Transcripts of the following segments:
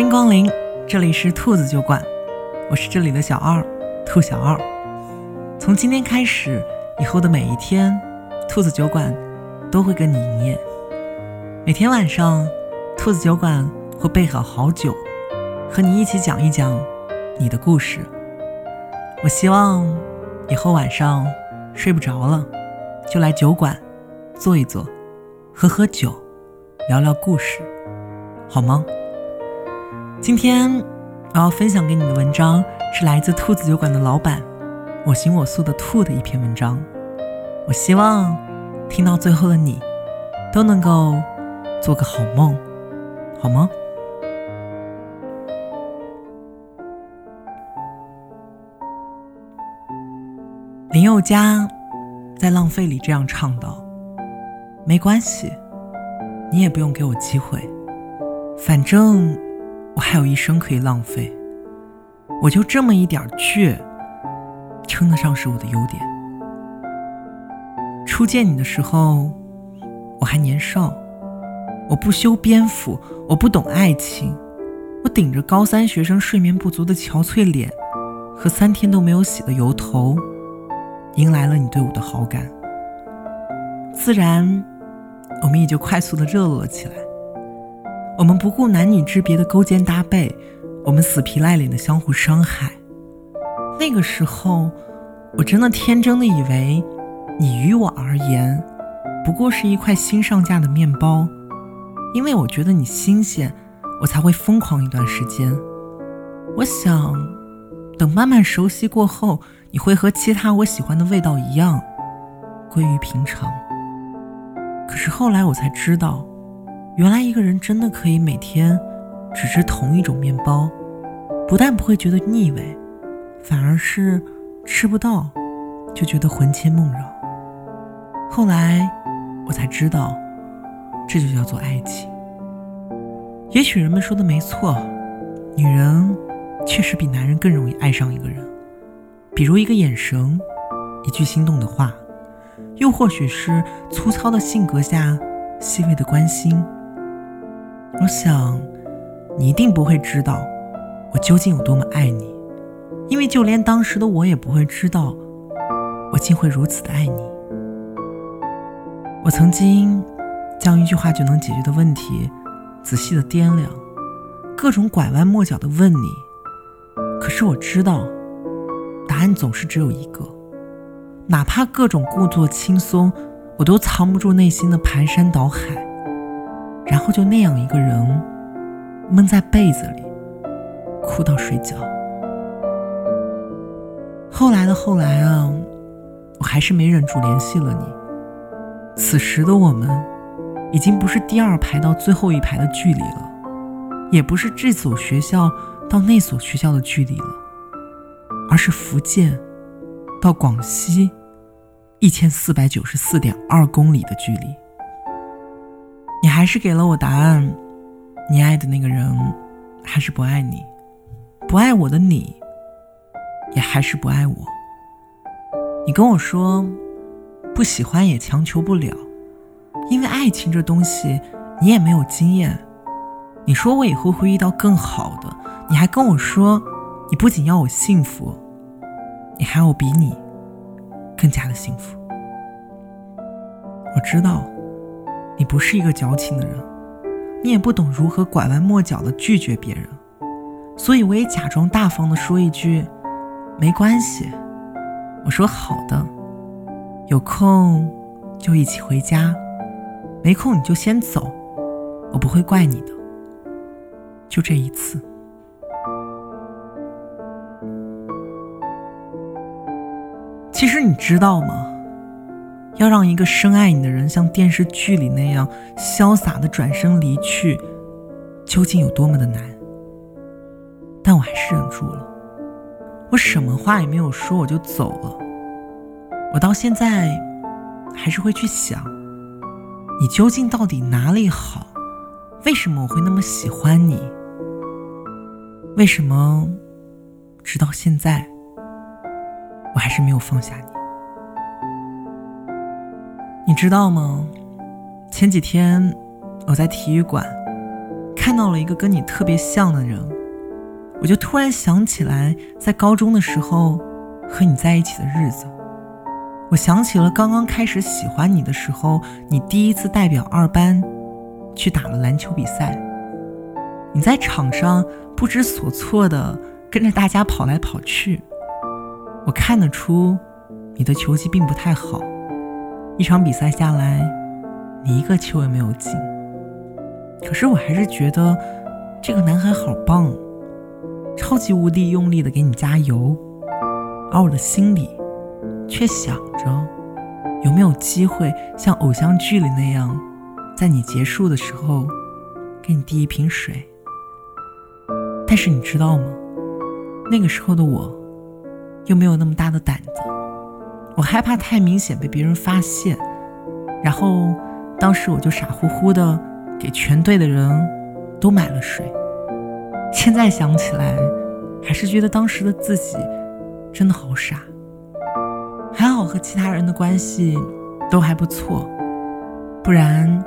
欢迎光临，这里是兔子酒馆，我是这里的小二，兔小二。从今天开始，以后的每一天，兔子酒馆都会跟你营业。每天晚上，兔子酒馆会备好好酒，和你一起讲一讲你的故事。我希望以后晚上睡不着了，就来酒馆坐一坐，喝喝酒，聊聊故事，好吗？今天我要分享给你的文章是来自兔子酒馆的老板我行我素的兔的一篇文章。我希望听到最后的你都能够做个好梦，好吗？林宥嘉在《浪费》里这样唱道：“没关系，你也不用给我机会，反正……”我还有一生可以浪费，我就这么一点倔，称得上是我的优点。初见你的时候，我还年少，我不修边幅，我不懂爱情，我顶着高三学生睡眠不足的憔悴脸和三天都没有洗的油头，迎来了你对我的好感，自然，我们也就快速的热络了起来。我们不顾男女之别的勾肩搭背，我们死皮赖脸的相互伤害。那个时候，我真的天真的以为，你于我而言，不过是一块新上架的面包，因为我觉得你新鲜，我才会疯狂一段时间。我想，等慢慢熟悉过后，你会和其他我喜欢的味道一样，归于平常。可是后来我才知道。原来一个人真的可以每天只吃同一种面包，不但不会觉得腻味，反而是吃不到就觉得魂牵梦绕。后来我才知道，这就叫做爱情。也许人们说的没错，女人确实比男人更容易爱上一个人，比如一个眼神，一句心动的话，又或许是粗糙的性格下细微的关心。我想，你一定不会知道我究竟有多么爱你，因为就连当时的我也不会知道，我竟会如此的爱你。我曾经将一句话就能解决的问题仔细的掂量，各种拐弯抹角的问你，可是我知道，答案总是只有一个，哪怕各种故作轻松，我都藏不住内心的排山倒海。然后就那样一个人，闷在被子里，哭到睡觉。后来的后来啊，我还是没忍住联系了你。此时的我们，已经不是第二排到最后一排的距离了，也不是这所学校到那所学校的距离了，而是福建到广西一千四百九十四点二公里的距离。你还是给了我答案，你爱的那个人还是不爱你，不爱我的你，也还是不爱我。你跟我说，不喜欢也强求不了，因为爱情这东西你也没有经验。你说我以后会遇到更好的，你还跟我说，你不仅要我幸福，你还要我比你更加的幸福。我知道。你不是一个矫情的人，你也不懂如何拐弯抹角的拒绝别人，所以我也假装大方的说一句：“没关系。”我说：“好的，有空就一起回家，没空你就先走，我不会怪你的。”就这一次。其实你知道吗？要让一个深爱你的人像电视剧里那样潇洒的转身离去，究竟有多么的难？但我还是忍住了，我什么话也没有说，我就走了。我到现在还是会去想，你究竟到底哪里好？为什么我会那么喜欢你？为什么直到现在我还是没有放下你？你知道吗？前几天我在体育馆看到了一个跟你特别像的人，我就突然想起来在高中的时候和你在一起的日子。我想起了刚刚开始喜欢你的时候，你第一次代表二班去打了篮球比赛。你在场上不知所措的跟着大家跑来跑去，我看得出你的球技并不太好。一场比赛下来，你一个球也没有进。可是我还是觉得这个男孩好棒，超级无敌用力的给你加油，而我的心里。却想着有没有机会像偶像剧里那样，在你结束的时候给你递一瓶水。但是你知道吗？那个时候的我又没有那么大的胆子，我害怕太明显被别人发现。然后当时我就傻乎乎的给全队的人都买了水。现在想起来，还是觉得当时的自己真的好傻。还好和其他人的关系都还不错，不然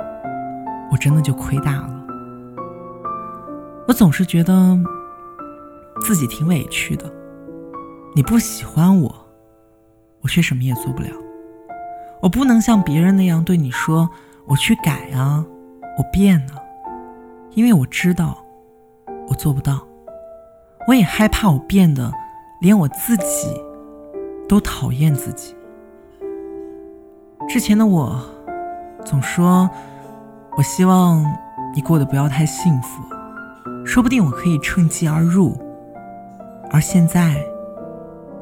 我真的就亏大了。我总是觉得自己挺委屈的。你不喜欢我，我却什么也做不了。我不能像别人那样对你说：“我去改啊，我变啊。”因为我知道我做不到。我也害怕我变得连我自己。都讨厌自己。之前的我总说，我希望你过得不要太幸福，说不定我可以趁机而入。而现在，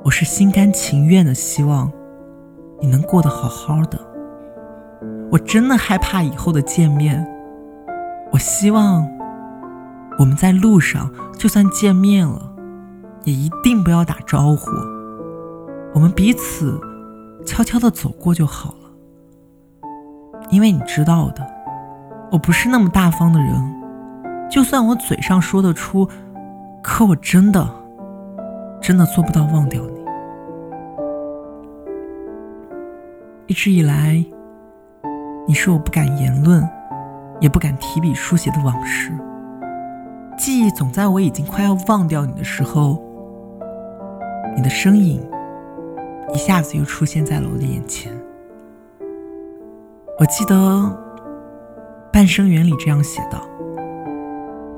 我是心甘情愿的希望你能过得好好的。我真的害怕以后的见面，我希望我们在路上就算见面了，也一定不要打招呼。我们彼此悄悄的走过就好了，因为你知道的，我不是那么大方的人。就算我嘴上说得出，可我真的真的做不到忘掉你。一直以来，你是我不敢言论，也不敢提笔书写的往事。记忆总在我已经快要忘掉你的时候，你的身影。一下子又出现在了我的眼前。我记得《半生缘》里这样写道：“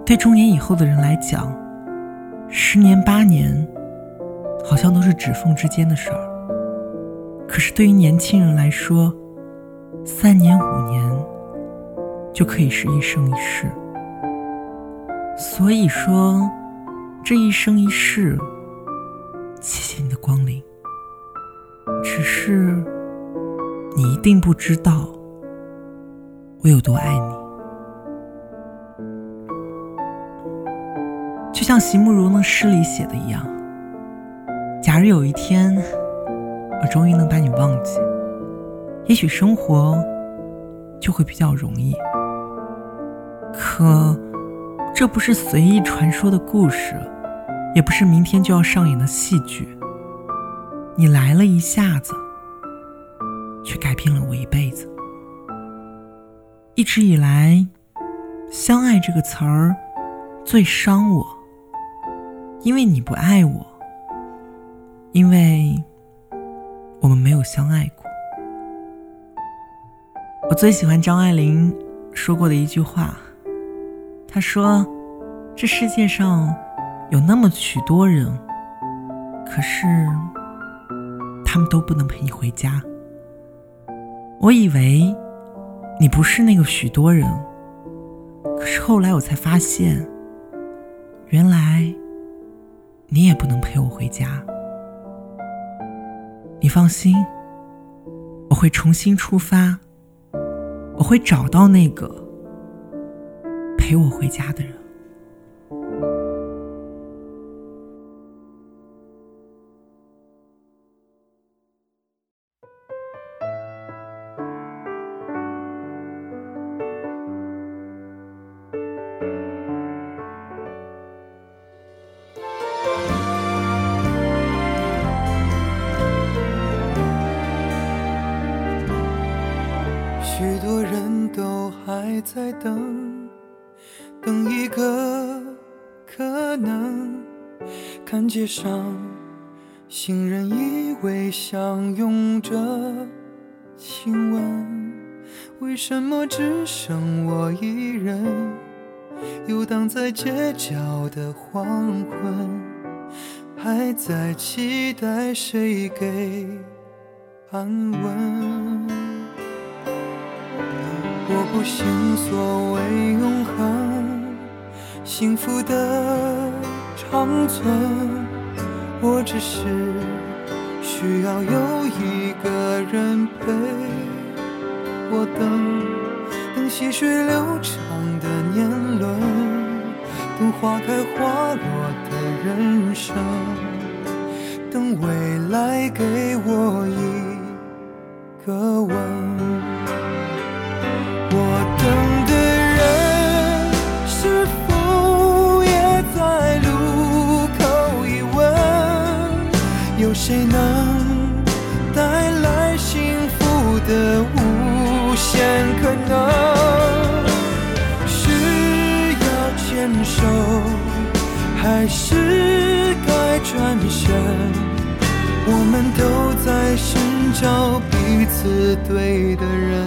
对中年以后的人来讲，十年八年，好像都是指缝之间的事儿；可是对于年轻人来说，三年五年就可以是一生一世。所以说，这一生一世，谢谢你的光临。”只是，你一定不知道我有多爱你。就像席慕容的诗里写的一样，假如有一天我终于能把你忘记，也许生活就会比较容易。可，这不是随意传说的故事，也不是明天就要上演的戏剧。你来了一下子，却改变了我一辈子。一直以来，“相爱”这个词儿最伤我，因为你不爱我，因为我们没有相爱过。我最喜欢张爱玲说过的一句话，她说：“这世界上有那么许多人，可是……”他们都不能陪你回家。我以为你不是那个许多人，可是后来我才发现，原来你也不能陪我回家。你放心，我会重新出发，我会找到那个陪我回家的人。还在等，等一个可能。看街上行人依偎相拥着亲吻，为什么只剩我一人游荡在街角的黄昏，还在期待谁给安稳？我不信所谓永恒，幸福的。长存，我只是需要有一个人陪我等，等细水流长的年轮，等花开花落的人生，等未来给我一个吻。还是该转身？我们都在寻找彼此对的人。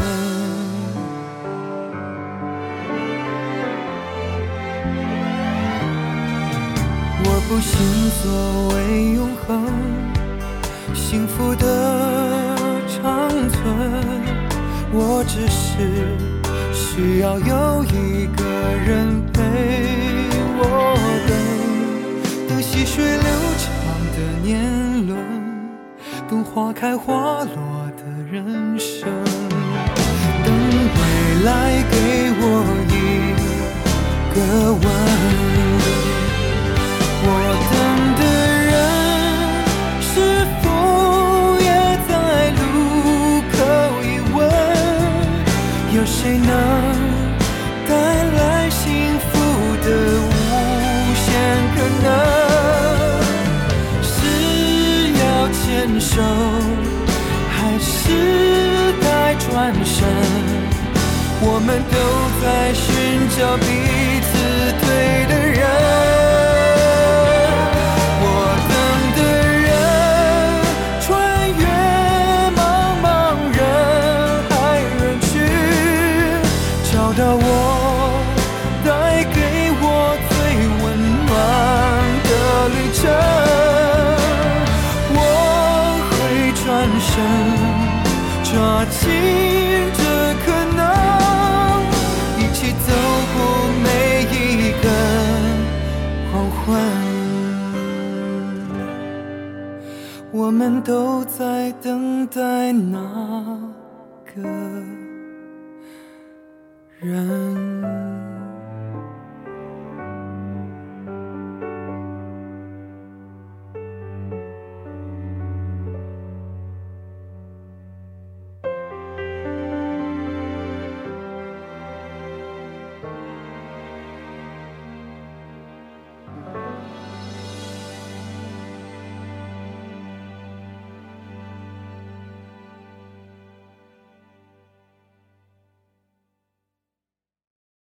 我不信所谓永恒。幸福的长存，我只是需要有一个人陪水流长的年轮，等花开花落的人生，等未来给我一个吻。手，还是该转身？我们都在寻找彼此生抓紧这可能，一起走过每一个黄昏。我们都在等待那个人。